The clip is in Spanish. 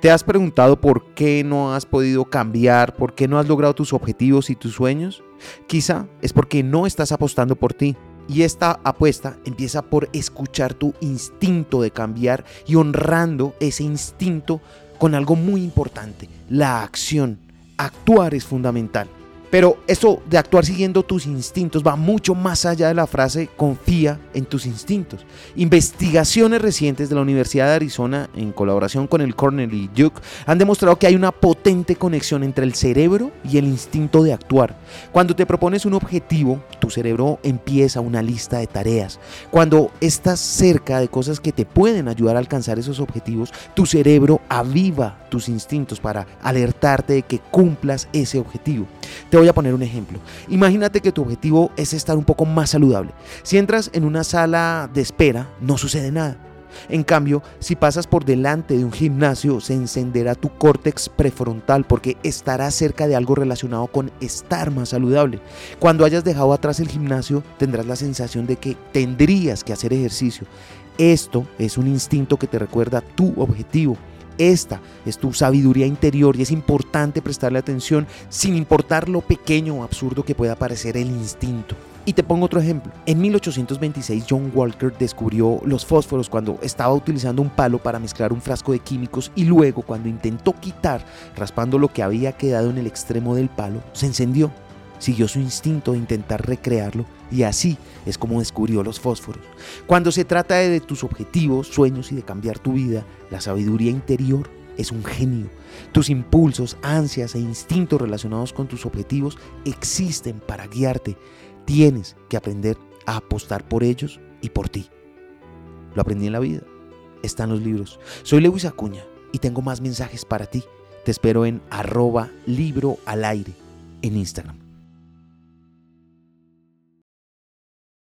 ¿Te has preguntado por qué no has podido cambiar, por qué no has logrado tus objetivos y tus sueños? Quizá es porque no estás apostando por ti. Y esta apuesta empieza por escuchar tu instinto de cambiar y honrando ese instinto con algo muy importante, la acción. Actuar es fundamental. Pero eso de actuar siguiendo tus instintos va mucho más allá de la frase confía en tus instintos. Investigaciones recientes de la Universidad de Arizona en colaboración con el Cornell y Duke han demostrado que hay una potente conexión entre el cerebro y el instinto de actuar. Cuando te propones un objetivo, tu cerebro empieza una lista de tareas. Cuando estás cerca de cosas que te pueden ayudar a alcanzar esos objetivos, tu cerebro aviva tus instintos para alertarte de que cumplas ese objetivo. Voy a poner un ejemplo. Imagínate que tu objetivo es estar un poco más saludable. Si entras en una sala de espera, no sucede nada. En cambio, si pasas por delante de un gimnasio, se encenderá tu córtex prefrontal porque estarás cerca de algo relacionado con estar más saludable. Cuando hayas dejado atrás el gimnasio, tendrás la sensación de que tendrías que hacer ejercicio. Esto es un instinto que te recuerda tu objetivo. Esta es tu sabiduría interior y es importante prestarle atención sin importar lo pequeño o absurdo que pueda parecer el instinto. Y te pongo otro ejemplo. En 1826 John Walker descubrió los fósforos cuando estaba utilizando un palo para mezclar un frasco de químicos y luego cuando intentó quitar, raspando lo que había quedado en el extremo del palo, se encendió. Siguió su instinto de intentar recrearlo y así es como descubrió los fósforos. Cuando se trata de tus objetivos, sueños y de cambiar tu vida, la sabiduría interior es un genio. Tus impulsos, ansias e instintos relacionados con tus objetivos existen para guiarte. Tienes que aprender a apostar por ellos y por ti. Lo aprendí en la vida. Está en los libros. Soy Lewis Acuña y tengo más mensajes para ti. Te espero en arroba libro al aire en Instagram.